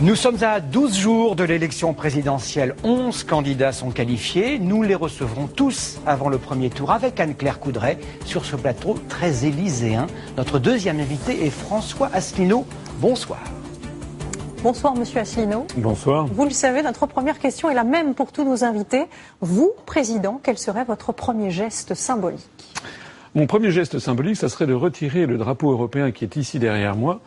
Nous sommes à 12 jours de l'élection présidentielle. 11 candidats sont qualifiés. Nous les recevrons tous avant le premier tour avec Anne-Claire Coudray sur ce plateau très élyséen. Notre deuxième invité est François Asselineau. Bonsoir. Bonsoir, monsieur Asselineau. Bonsoir. Vous le savez, notre première question est la même pour tous nos invités. Vous, président, quel serait votre premier geste symbolique? Mon premier geste symbolique, ça serait de retirer le drapeau européen qui est ici derrière moi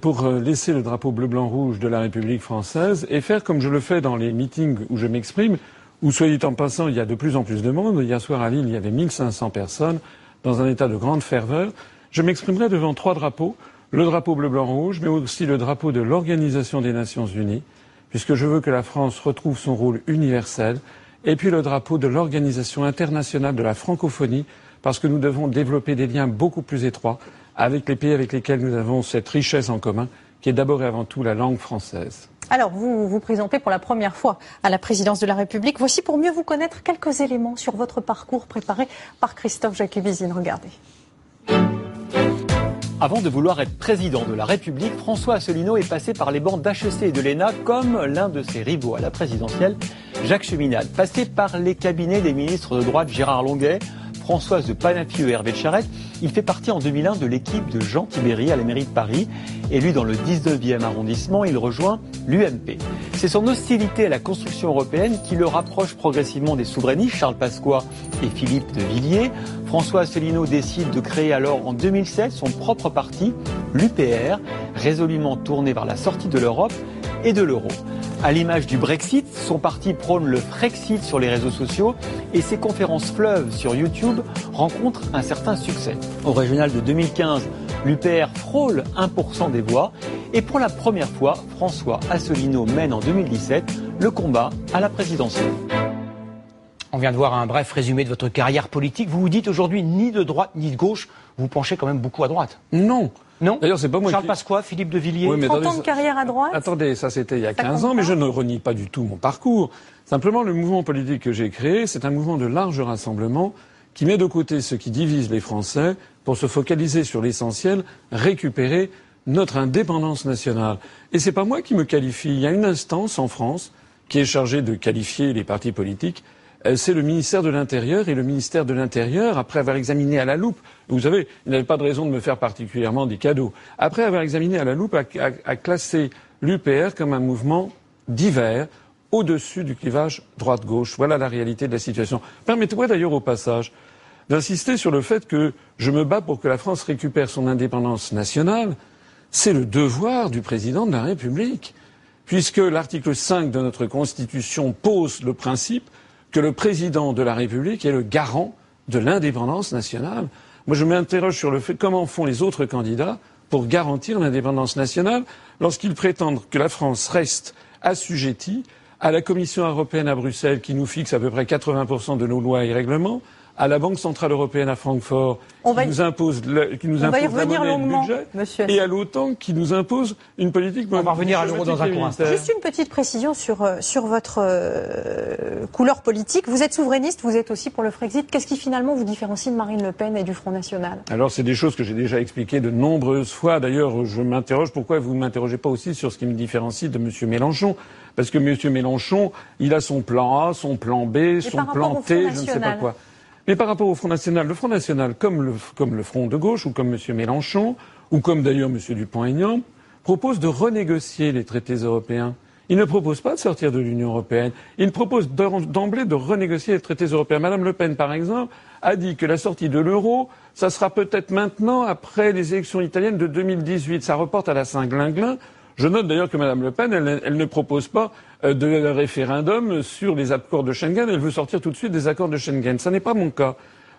pour euh, laisser le drapeau bleu-blanc-rouge de la République française et faire comme je le fais dans les meetings où je m'exprime, où, soyez en passant, il y a de plus en plus de monde. Hier soir à Lille, il y avait 1500 personnes dans un état de grande ferveur. Je m'exprimerai devant trois drapeaux. Le drapeau bleu-blanc-rouge, mais aussi le drapeau de l'Organisation des Nations Unies, puisque je veux que la France retrouve son rôle universel, et puis le drapeau de l'Organisation internationale de la francophonie, parce que nous devons développer des liens beaucoup plus étroits avec les pays avec lesquels nous avons cette richesse en commun, qui est d'abord et avant tout la langue française. Alors, vous vous présentez pour la première fois à la présidence de la République. Voici pour mieux vous connaître quelques éléments sur votre parcours préparé par Christophe Jacquevizine. Regardez. Avant de vouloir être président de la République, François Asselineau est passé par les bancs d'HEC et de l'ENA comme l'un de ses rivaux à la présidentielle, Jacques Cheminade. Passé par les cabinets des ministres de droite Gérard Longuet, Françoise de Panafieux et Hervé de Charette. Il fait partie en 2001 de l'équipe de Jean Tibéry à la mairie de Paris. Élu dans le 19e arrondissement, il rejoint l'UMP. C'est son hostilité à la construction européenne qui le rapproche progressivement des souverainistes, Charles Pasqua et Philippe de Villiers. François Asselineau décide de créer alors en 2007 son propre parti, l'UPR, résolument tourné vers la sortie de l'Europe et de l'euro. À l'image du Brexit, son parti prône le Frexit sur les réseaux sociaux et ses conférences fleuves sur YouTube rencontrent un certain succès. Au régional de 2015, l'UPR frôle 1% des voix et pour la première fois, François Asselineau mène en 2017 le combat à la présidentielle. On vient de voir un bref résumé de votre carrière politique. Vous vous dites aujourd'hui ni de droite ni de gauche. Vous penchez quand même beaucoup à droite. Non. Non D'ailleurs, c'est pas moi Charles qui... Pasqua, Philippe de Villiers. Oui, mais 30 attendez, ans de ça- carrière à droite? Attendez, ça c'était il y a Ça 15 compte ans, mais je ne renie pas du tout mon parcours. Simplement, le mouvement politique que j'ai créé, c'est un mouvement de large rassemblement qui met de côté ce qui divise les Français pour se focaliser sur l'essentiel, récupérer notre indépendance nationale. Et c'est pas moi qui me qualifie. Il y a une instance en France qui est chargée de qualifier les partis politiques. Euh, C'est le ministère de l'Intérieur et le ministère de l'Intérieur, après avoir examiné à la loupe, vous savez, il n'avait pas de raison de me faire particulièrement des cadeaux, après avoir examiné à la loupe, a, classé l'UPR comme un mouvement divers au-dessus du clivage droite-gauche. Voilà la réalité de la situation. Permettez-moi d'ailleurs au passage d'insister sur le fait que je me bats pour que la France récupère son indépendance nationale. C'est le devoir du président de la République, puisque l'article 5 de notre Constitution pose le principe que le président de la République est le garant de l'indépendance nationale. Moi, je m'interroge sur le fait comment font les autres candidats pour garantir l'indépendance nationale lorsqu'ils prétendent que la France reste assujettie à la Commission européenne à Bruxelles qui nous fixe à peu près 80% de nos lois et règlements, à la Banque centrale européenne à Francfort On qui y- nous impose, le- qui nous On va y impose la monnaie longuement, budget, monsieur et à l'OTAN qui nous impose une politique On va revenir à l'euro dans un court. Juste une petite précision sur, euh, sur votre euh, couleur politique. Vous êtes souverainiste, vous êtes aussi pour le Frexit. Qu'est-ce qui finalement vous différencie de Marine Le Pen et du Front National? Alors, c'est des choses que j'ai déjà expliquées de nombreuses fois. D'ailleurs, je m'interroge pourquoi vous ne m'interrogez pas aussi sur ce qui me différencie de M. Mélenchon? Parce que M. Mélenchon, il a son plan A, son plan B, son plan T, je ne sais pas quoi. Mais par rapport au Front National, le Front National, comme le, Front de gauche, ou comme M. Mélenchon, ou comme d'ailleurs M. Dupont-Aignan, propose de renégocier les traités européens. Il ne propose pas de sortir de l'Union européenne. Il propose d'em- d'emblée de renégocier les traités européens. Madame Le Pen, par exemple, a dit que la sortie de l'euro, ça sera peut-être maintenant, après les élections italiennes de 2018. Ça reporte à la Saint-Glinglin. Je note d'ailleurs que Madame Le Pen, elle, elle ne propose pas euh, de référendum sur les accords de Schengen. Elle veut sortir tout de suite des accords de Schengen. Ça n'est pas mon cas.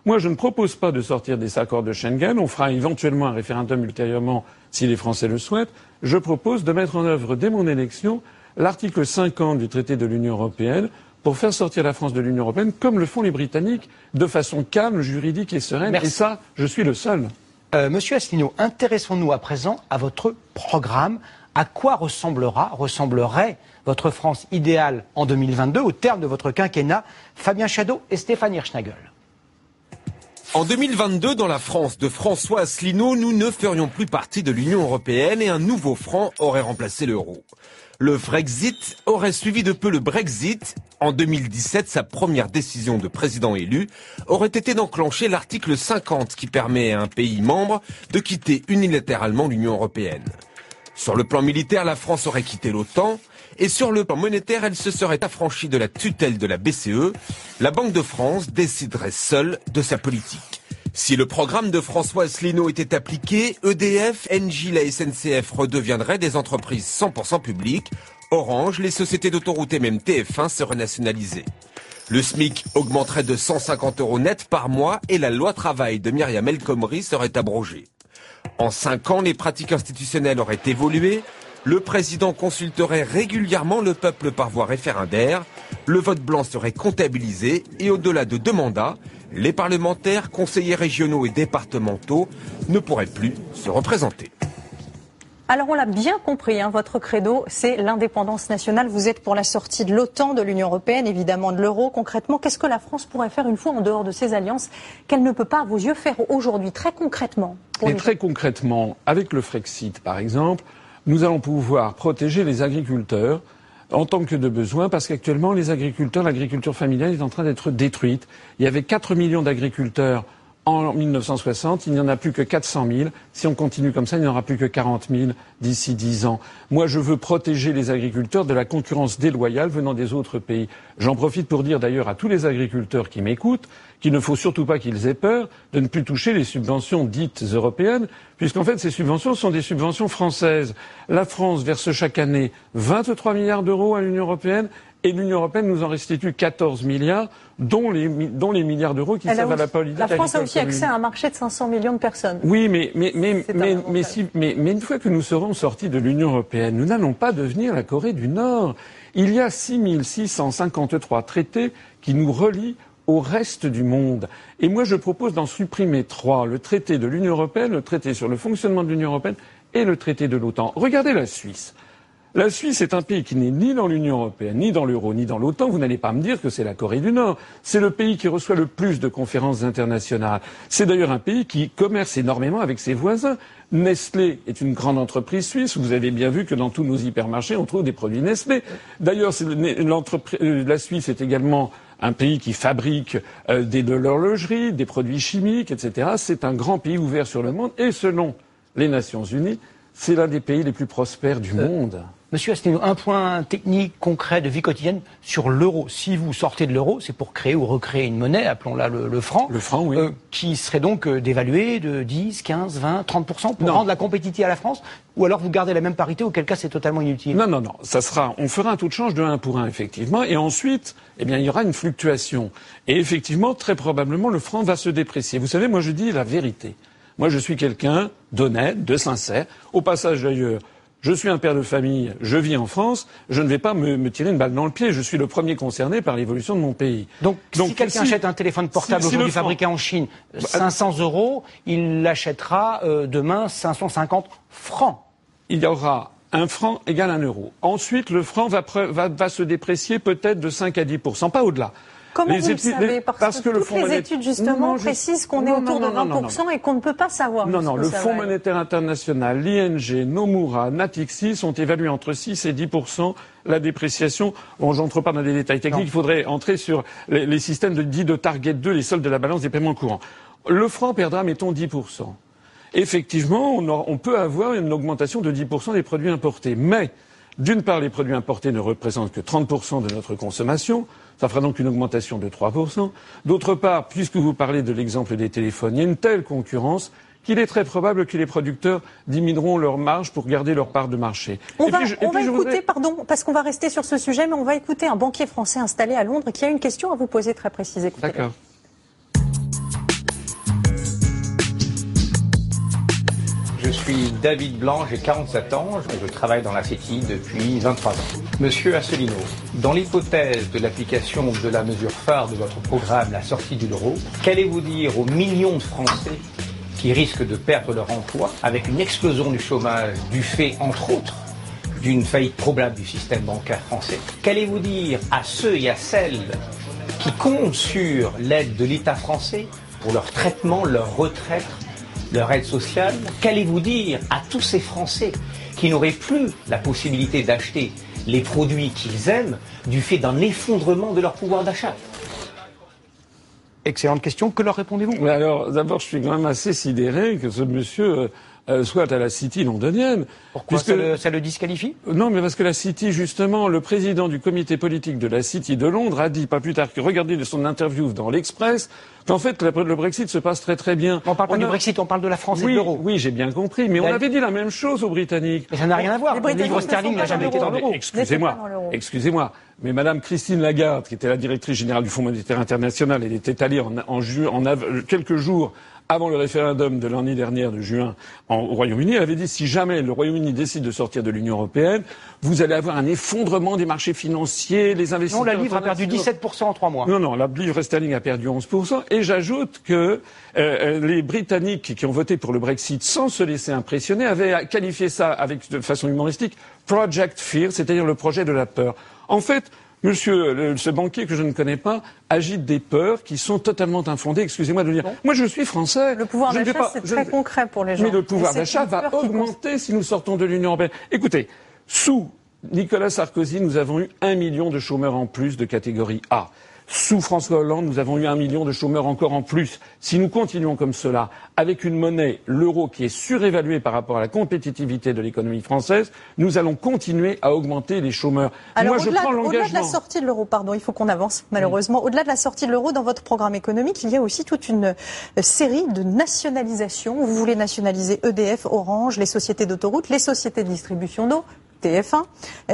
Moi, je ne propose pas de sortir des accords de Schengen. On fera éventuellement un référendum ultérieurement si les Français le souhaitent. Je propose de mettre en œuvre dès mon élection l'article 50 du traité de l'Union européenne pour faire sortir la France de l'Union européenne, comme le font les Britanniques, de façon calme, juridique et sereine. Merci. Et ça, je suis le seul. Euh, Monsieur Asselineau, intéressons-nous à présent à votre programme. À quoi ressemblera, ressemblerait votre France idéale en 2022 au terme de votre quinquennat Fabien Chadeau et Stéphane Hirschnagel? En 2022, dans la France de François Asselineau, nous ne ferions plus partie de l'Union européenne et un nouveau franc aurait remplacé l'euro. Le Frexit aurait suivi de peu le Brexit. En 2017, sa première décision de président élu aurait été d'enclencher l'article 50 qui permet à un pays membre de quitter unilatéralement l'Union européenne. Sur le plan militaire, la France aurait quitté l'OTAN et sur le plan monétaire, elle se serait affranchie de la tutelle de la BCE. La Banque de France déciderait seule de sa politique. Si le programme de François Asselineau était appliqué, EDF, Engie, la SNCF redeviendraient des entreprises 100% publiques. Orange, les sociétés d'autoroute et même TF1 seraient nationalisées. Le SMIC augmenterait de 150 euros net par mois et la loi travail de Myriam El Khomri serait abrogée. En cinq ans, les pratiques institutionnelles auraient évolué. Le président consulterait régulièrement le peuple par voie référendaire. Le vote blanc serait comptabilisé et au-delà de deux mandats, les parlementaires, conseillers régionaux et départementaux ne pourraient plus se représenter. Alors on l'a bien compris, hein, votre credo, c'est l'indépendance nationale. Vous êtes pour la sortie de l'OTAN, de l'Union européenne, évidemment de l'euro. Concrètement, qu'est-ce que la France pourrait faire une fois en dehors de ces alliances qu'elle ne peut pas, à vos yeux, faire aujourd'hui, très concrètement Et très concrètement, avec le Frexit, par exemple, nous allons pouvoir protéger les agriculteurs en tant que de besoin, parce qu'actuellement, les agriculteurs, l'agriculture familiale est en train d'être détruite. Il y avait 4 millions d'agriculteurs en 1960, il n'y en a plus que 400 000. Si on continue comme ça, il n'y en aura plus que 40 000 d'ici 10 ans. Moi, je veux protéger les agriculteurs de la concurrence déloyale venant des autres pays. J'en profite pour dire d'ailleurs à tous les agriculteurs qui m'écoutent qu'il ne faut surtout pas qu'ils aient peur de ne plus toucher les subventions dites européennes, puisqu'en fait, ces subventions sont des subventions françaises. La France verse chaque année 23 milliards d'euros à l'Union européenne et l'Union européenne nous en restitue 14 milliards, dont les, dont les milliards d'euros qui servent à la politique. La France a aussi accès à un marché de 500 millions de personnes. Oui, mais, mais, mais, mais, mais, si, mais, mais une fois que nous serons sortis de l'Union européenne, nous n'allons pas devenir la Corée du Nord. Il y a 6653 traités qui nous relient au reste du monde. Et moi, je propose d'en supprimer trois. Le traité de l'Union européenne, le traité sur le fonctionnement de l'Union européenne et le traité de l'OTAN. Regardez la Suisse. La Suisse est un pays qui n'est ni dans l'Union européenne, ni dans l'euro, ni dans l'OTAN. Vous n'allez pas me dire que c'est la Corée du Nord. C'est le pays qui reçoit le plus de conférences internationales. C'est d'ailleurs un pays qui commerce énormément avec ses voisins. Nestlé est une grande entreprise suisse. Vous avez bien vu que dans tous nos hypermarchés, on trouve des produits Nestlé. D'ailleurs, euh, la Suisse est également un pays qui fabrique euh, des, de l'horlogerie, des produits chimiques, etc. C'est un grand pays ouvert sur le monde. Et selon les Nations Unies, c'est l'un des pays les plus prospères du euh, monde. Monsieur Asselineau, un point technique concret de vie quotidienne sur l'euro. Si vous sortez de l'euro, c'est pour créer ou recréer une monnaie, appelons-la le, franc. Le franc, oui. Euh, qui serait donc euh, dévalué de 10, 15, 20, 30% pour rendre la compétitivité à la France Ou alors vous gardez la même parité, auquel cas c'est totalement inutile Non, non, non. Ça sera, on fera un taux de change de 1 pour 1, effectivement. Et ensuite, eh bien, il y aura une fluctuation. Et effectivement, très probablement, le franc va se déprécier. Vous savez, moi je dis la vérité. Moi je suis quelqu'un d'honnête, de sincère. Au passage d'ailleurs, je suis un père de famille, je vis en France, je ne vais pas me, tirer une balle dans le pied. Je suis le premier concerné par l'évolution de mon pays. Donc, si quelqu'un achète un téléphone portable aujourd'hui fabriqué en Chine, 500 bah, euros, il l'achètera euh, demain 550 francs. Il y aura un franc égale un euro. Ensuite, le franc va, va se déprécier peut-être de 5 à 10% pas au-delà. Comment vous le savez Parce, que, toutes les études, justement, précisent qu'on est autour de 20% et qu'on ne peut pas savoir. Non, non, le Fonds monétaire international, l'ING, Nomura, Natixis ont évalué entre 6 et 10% la dépréciation. Bon, j'entre pas dans les détails techniques, il faudrait entrer sur les, systèmes de, dits de Target 2, les soldes de la balance des paiements courants. Le franc perdra, mettons, 10%. Effectivement, on, on peut avoir une augmentation de 10% des produits importés. Mais, d'une part, les produits importés ne représentent que 30% de notre consommation. Ça fera donc une augmentation de 3%. D'autre part, puisque vous parlez de l'exemple des téléphones, il y a une telle concurrence qu'il est très probable que les producteurs diminueront leur marge pour garder leur part de marché. On va, écouter, pardon, parce qu'on va rester sur ce sujet, mais on va écouter un banquier français installé à Londres qui a une question à vous poser très précise. D'accord. Je suis David Blanc, j'ai 47 ans, je travaille dans la CETI depuis 23 ans. Monsieur Asselineau, dans l'hypothèse de l'application de la mesure phare de votre programme, la sortie de l'euro, qu'allez-vous dire aux millions de Français qui risquent de perdre leur emploi avec une explosion du chômage du fait, entre autres, d'une faillite probable du système bancaire français? Qu'allez-vous dire à ceux et à celles qui comptent sur l'aide de l'État français pour leur traitement, leur retraite, leur aide sociale Qu'allez-vous dire à tous ces Français qui n'auraient plus la possibilité d'acheter les produits qu'ils aiment du fait d'un effondrement de leur pouvoir d'achat? Excellente question. Que leur répondez-vous? Alors, d'abord, je suis quand même assez sidéré que ce monsieur euh, euh, soit à la City londonienne. Pourquoi ça le, ça, le, disqualifie? Non, mais parce que la City, justement, le président du comité politique de la City de Londres a dit, pas plus tard que regardez son interview dans l'Express, qu'en fait le Brexit se passe très très bien. On parle pas du Brexit, on parle de la France oui, et de l'euro. Oui, j'ai bien compris, mais on avait dit la même chose aux Britanniques. Mais ça n'a rien à voir. Le livre sterling n'a jamais été dans l'euro. Excusez-moi, excusez-moi. Mais Madame Christine Lagarde, qui était la directrice générale du Fonds monétaire international, elle était allée en, en, en quelques jours avant le référendum de l'année dernière de juin en, au Royaume-Uni, elle avait dit si jamais le Royaume-Uni décide de sortir de l'Union européenne, vous allez avoir un effondrement des marchés financiers, les investisseurs. Non, la livre a perdu 17% en trois mois. Non, non, la livre sterling a perdu 11%. Et j'ajoute que euh, les Britanniques qui ont voté pour le Brexit sans se laisser impressionner avaient qualifié ça avec de façon humoristique Project Fear, c'est-à-dire le projet de la peur. En fait, Monsieur, ce banquier que je ne connais pas agite des peurs qui sont totalement infondées. Excusez-moi de le dire. Moi, je suis français. Le pouvoir d'achat, c'est très concret pour les gens. Mais le pouvoir d'achat va augmenter si nous sortons de l'Union européenne. Écoutez, sous Nicolas Sarkozy, nous avons eu un million de chômeurs en plus de catégorie A. Sous François Hollande, nous avons eu un million de chômeurs encore en plus. Si nous continuons comme cela, avec une monnaie, l'euro, qui est surévaluée par rapport à la compétitivité de l'économie française, nous allons continuer à augmenter les chômeurs. Alors, Moi, je prends l'engagement. Au-delà de la sortie de l'euro, pardon, il faut qu'on avance, malheureusement. Au-delà de la sortie de l'euro, dans votre programme économique, il y a aussi toute une euh, série de nationalisations. Vous voulez nationaliser EDF, Orange, les sociétés d'autoroutes, les sociétés de distribution d'eau, TF1.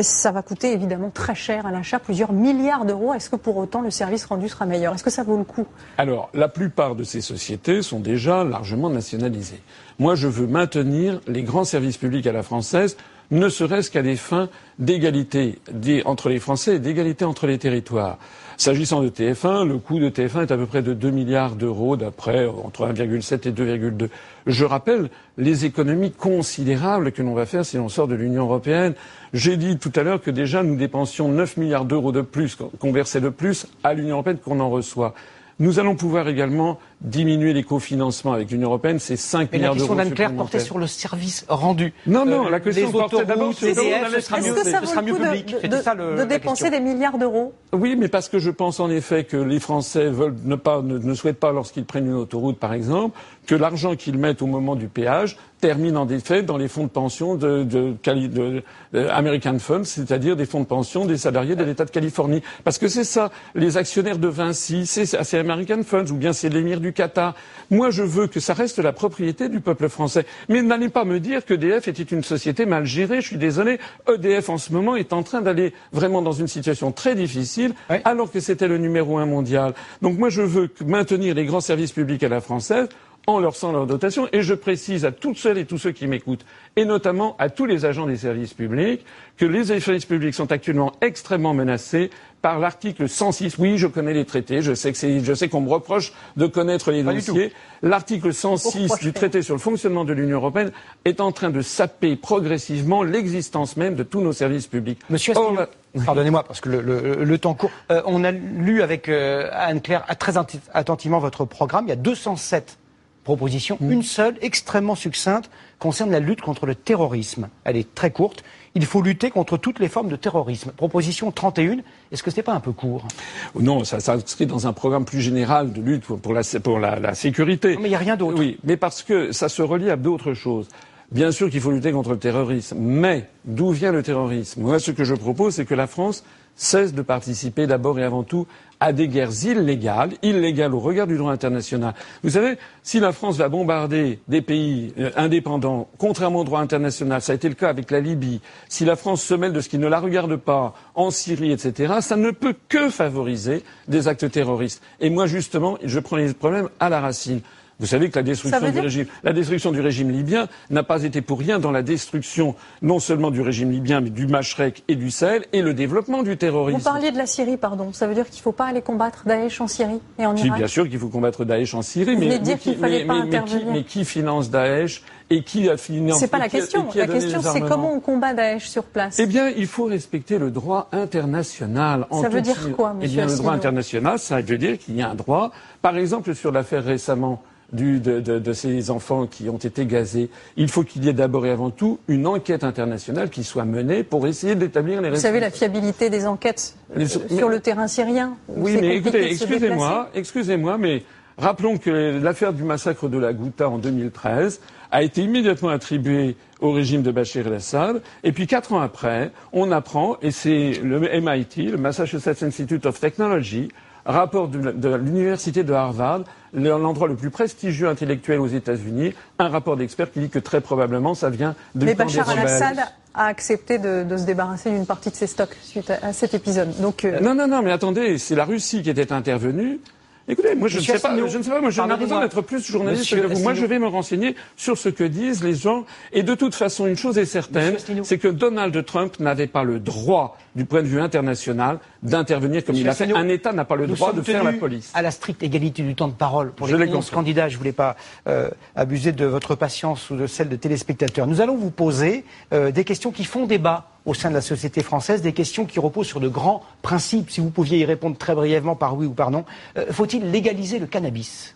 Ça va coûter évidemment très cher à l'achat, plusieurs milliards d'euros. Est-ce que pour autant le service rendu sera meilleur? Est-ce que ça vaut le coup? Alors, la plupart de ces sociétés sont déjà largement nationalisées. Moi, je veux maintenir les grands services publics à la française, ne serait-ce qu'à des fins d'égalité entre les Français et d'égalité entre les territoires. S'agissant de TF1, le coût de TF1 est à peu près de 2 milliards d'euros, d'après entre 1,7 et 2,2. Je rappelle les économies considérables que l'on va faire si l'on sort de l'Union européenne. J'ai dit tout à l'heure que déjà nous dépensions 9 milliards d'euros de plus, qu'on versait de plus à l'Union européenne qu'on en reçoit. Nous allons pouvoir également diminuer les cofinancements avec l'Union européenne, c'est 5 milliards d'euros. La question d'Anne-Claire portait sur le service rendu. Non, non, euh, la question portait d'abord sur ce sera mieux, ce sera mieux public. De, de, de dépenser des milliards d'euros? Oui, mais parce que je pense en effet que les Français veulent ne, pas, ne, ne souhaitent pas, lorsqu'ils prennent une autoroute par exemple, que l'argent qu'ils mettent au moment du péage termine en effet dans les fonds de pension de, de, de, de American Funds, c'est-à-dire des fonds de pension des salariés de l'État de Californie. Parce que c'est ça, les actionnaires de Vinci, c'est American Funds, ou bien c'est l'émir du Qatar. Moi, je veux que ça reste la propriété du peuple français. Mais n'allez pas me dire que EDF était une société mal gérée. Je suis désolé. EDF, en ce moment, est en train d'aller vraiment dans une situation très difficile, alors que c'était le numéro un mondial. Donc moi, je veux maintenir les grands services publics à la française en leur sans leur dotation. Et je précise à toutes celles et tous ceux qui m'écoutent, et notamment à tous les agents des services publics, que les services publics sont actuellement extrêmement menacés par l'article 106. Oui, je connais les traités, je sais que je sais qu'on me reproche de connaître les dossiers. L'article 106 du traité sur le fonctionnement de l'Union européenne est en train de saper progressivement l'existence même de tous nos services publics. Monsieur Pardonnez-moi, parce que le, temps court. Euh, on a lu avec euh, Anne-Claire très attentivement votre programme. Il y a 207 proposition, mm. une seule, extrêmement succincte, concerne la lutte contre le terrorisme. Elle est très courte. Il faut lutter contre toutes les formes de terrorisme. Proposition 31, est-ce que ce n'est pas un peu court? Non, ça s'inscrit dans un programme plus général de lutte pour, la, pour la, sécurité. mais il n'y a rien d'autre. Oui, mais parce que ça se relie à d'autres choses. Bien sûr qu'il faut lutter contre le terrorisme, mais d'où vient le terrorisme? Moi, ce que je propose, c'est que la France cesse de participer d'abord et avant tout à des guerres illégales, illégales au regard du droit international. Vous savez, si la France va bombarder des pays euh, indépendants, contrairement au droit international, ça a été le cas avec la Libye, si la France se mêle de ce qui ne la regarde pas en Syrie, etc., ça ne peut que favoriser des actes terroristes. Et moi, justement, je prends les problèmes à la racine. Vous savez que la destruction, du régime, la destruction du régime libyen n'a pas été pour rien dans la destruction non seulement du régime libyen, mais du Machrek et du Sahel et le développement du terrorisme. Vous parliez de la Syrie, pardon. Ça veut dire qu'il ne faut pas aller combattre Daesh en Syrie et en Irak Si, bien sûr qu'il faut combattre Daesh en Syrie, mais, fallait pas intervenir. mais qui finance Daesh et qui a financé C'est pas la question. la question, c'est comment on combat Daesh sur place. Eh bien, il faut respecter le droit international. ça veut dire quoi, monsieur Eh bien, le droit international, ça veut dire qu'il y a un droit. Par exemple, sur l'affaire récemment de, ces enfants qui ont été gazés. Il faut qu'il y ait d'abord et avant tout une enquête internationale qui soit menée pour essayer d'établir les Vous savez la fiabilité des enquêtes sur le terrain syrien Oui, mais écoutez, excusez-moi, excusez-moi, mais rappelons que l'affaire du massacre de la Ghouta en 2013 a été immédiatement attribuée au régime de Bachar el-Assad. Et puis quatre ans après, on apprend, et c'est le MIT, le Massachusetts Institute of Technology, rapport de, l'université de Harvard, l'endroit le plus prestigieux intellectuel aux États-Unis, un rapport d'experts qui dit que très probablement ça vient de. Mais Bachar al-Assad a accepté de, se débarrasser d'une partie de ses stocks suite à, cet épisode. Donc, euh, Non, non, non, mais attendez, c'est la Russie qui était intervenue. Écoutez, moi je ne, sais pas, je ne sais pas, moi je n'ai besoin d'être plus journaliste que vous. Moi je vais me renseigner sur ce que disent les gens. Et de toute façon, une chose est certaine, c'est que Donald Trump n'avait pas le droit, du point de vue international, d'intervenir comme il a fait. Un État n'a pas le droit de faire la police. À la stricte égalité du temps de parole pour les 11 candidats, je ne voulais pas euh, abuser de votre patience ou de celle de téléspectateurs. Nous allons vous poser euh, des questions qui font débat au sein de la société française, des questions qui reposent sur de grands principes. Si vous pouviez y répondre très brièvement par oui ou par non, euh, faut-il légaliser le cannabis?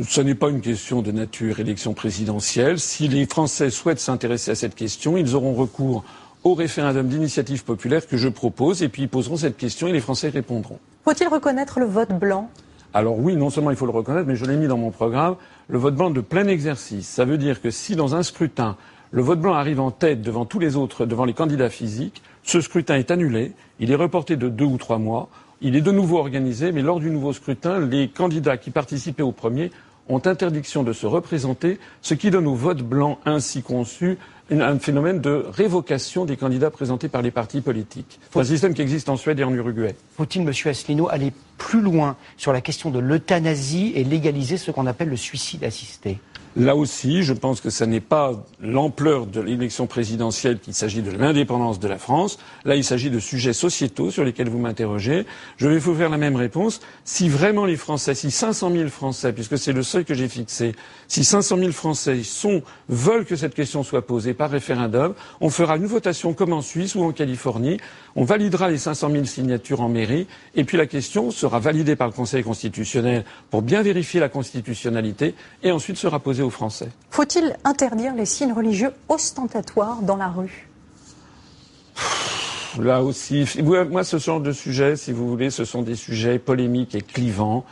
Ce n'est pas une question de nature élection présidentielle. Si les Français souhaitent s'intéresser à cette question, ils auront recours au référendum d'initiative populaire que je propose, et puis ils poseront cette question et les Français répondront. Faut-il reconnaître le vote blanc? Alors oui, non seulement il faut le reconnaître, mais je l'ai mis dans mon programme, le vote blanc de plein exercice. Ça veut dire que si dans un scrutin, le vote blanc arrive en tête devant tous les autres, devant les candidats physiques. Ce scrutin est annulé. Il est reporté de deux ou trois mois. Il est de nouveau organisé, mais lors du nouveau scrutin, les candidats qui participaient au premier ont interdiction de se représenter, ce qui donne au vote blanc ainsi conçu un phénomène de révocation des candidats présentés par les partis politiques. C'est un système qui existe en Suède et en Uruguay. Faut-il, Monsieur Asselineau, aller plus loin sur la question de l'euthanasie et légaliser ce qu'on appelle le suicide assisté? Là aussi, je pense que ce n'est pas l'ampleur de l'élection présidentielle qu'il s'agit de l'indépendance de la France. Là, il s'agit de sujets sociétaux sur lesquels vous m'interrogez. Je vais vous faire la même réponse. Si vraiment les Français, si 500 000 Français, puisque c'est le seuil que j'ai fixé, si 500 000 Français veulent que cette question soit posée par référendum, on fera une votation comme en Suisse ou en Californie. On validera les 500 000 signatures en mairie. Et puis la question sera validée par le Conseil constitutionnel pour bien vérifier la constitutionnalité et ensuite sera posée aux Français. Faut-il interdire les signes religieux ostentatoires dans la rue? Là aussi, moi, ce genre de sujets, si vous voulez, ce sont des sujets polémiques et clivants.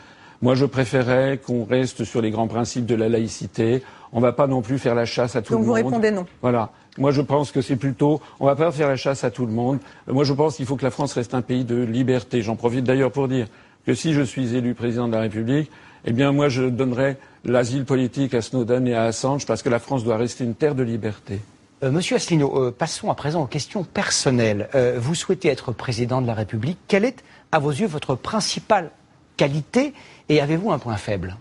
Moi, je préférais qu'on reste sur les grands principes de la laïcité. On ne va pas non plus faire la chasse à tout le monde. Donc vous répondez non. Voilà. Moi, je pense que c'est plutôt, on ne va pas faire la chasse à tout le monde. Moi, je pense qu'il faut que la France reste un pays de liberté. J'en profite d'ailleurs pour dire que si je suis élu président de la République, eh bien, moi, je donnerai l'asile politique à Snowden et à Assange parce que la France doit rester une terre de liberté. Euh, Monsieur Asselineau, euh, passons à présent aux questions personnelles. Euh, vous souhaitez être président de la République. Quelle est, à vos yeux, votre principale qualité et avez-vous un point faible?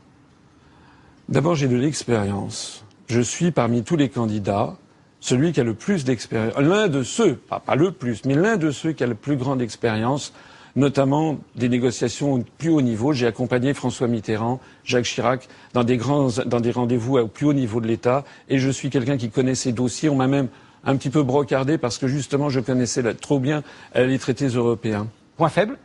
D'abord, j'ai de l'expérience. Je suis parmi tous les candidats celui qui a le plus d'expérience. L'un de ceux, pas, pas le plus, mais l'un de ceux qui a le plus grande expérience notamment des négociations au plus haut niveau. J'ai accompagné François Mitterrand, Jacques Chirac dans des, grands, dans des rendez-vous au plus haut niveau de l'État et je suis quelqu'un qui connaît ces dossiers. On m'a même un petit peu brocardé parce que justement je connaissais trop bien euh, les traités européens. Point faible?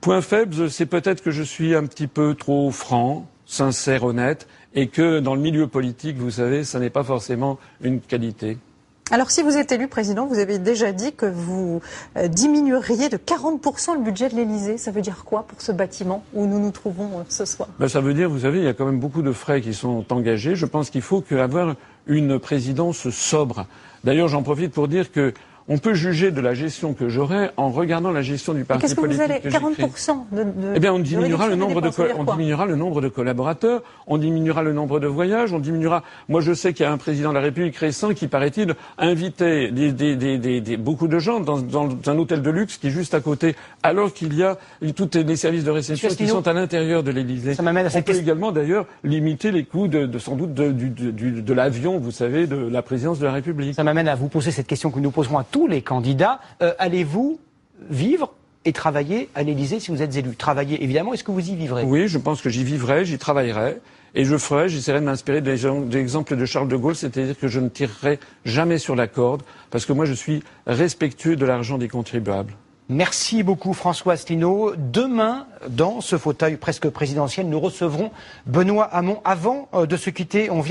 Point faible, c'est peut-être que je suis un petit peu trop franc, sincère, honnête et que dans le milieu politique, vous savez, ça n'est pas forcément une qualité. Alors, si vous êtes élu président, vous avez déjà dit que vous euh, diminueriez de 40% le budget de l'Élysée. Ça veut dire quoi pour ce bâtiment où nous nous trouvons euh, ce soir? Ben, Ça veut dire, vous savez, il y a quand même beaucoup de frais qui sont engagés. Je pense qu'il faut avoir une présidence sobre. D'ailleurs, j'en profite pour dire que on peut juger de la gestion que j'aurai en regardant la gestion du parti Qu'est-ce que politique vous allez que j'ai créé. 40% de, de Eh bien, on de diminuera le nombre de on diminuera le nombre de collaborateurs, on diminuera le nombre de voyages, on diminuera. Moi, je sais qu'il y a un président de la République récent qui, paraît-il, invitait des, des- des- des- des- beaucoup de gens dans, dans un hôtel de luxe qui est juste à côté, alors qu'il y a tous les services de réception qui sont à l'intérieur de l'Élysée. Ça m'amène à On cette peut question. également, d'ailleurs, limiter les coûts de, de- sans doute de, du- du- du- de l'avion, vous savez, de la présidence de la République. Ça m'amène à vous poser cette question que nous poserons à tous les candidats. Euh, Allez-vous vivre et travailler à l'Élysée si vous êtes élu? Travailler, évidemment, est-ce que vous y vivrez? Oui, je pense que j'y vivrai, j'y travaillerai. Et je ferai, j'essaierai de m'inspirer des exemples de Charles de Gaulle, c'est-à-dire que je ne tirerai jamais sur la corde, parce que moi je suis respectueux de l'argent des contribuables. Merci beaucoup François Asselineau. Demain, dans ce fauteuil presque présidentiel, nous recevrons Benoît Hamon. Avant euh, de se quitter, on vient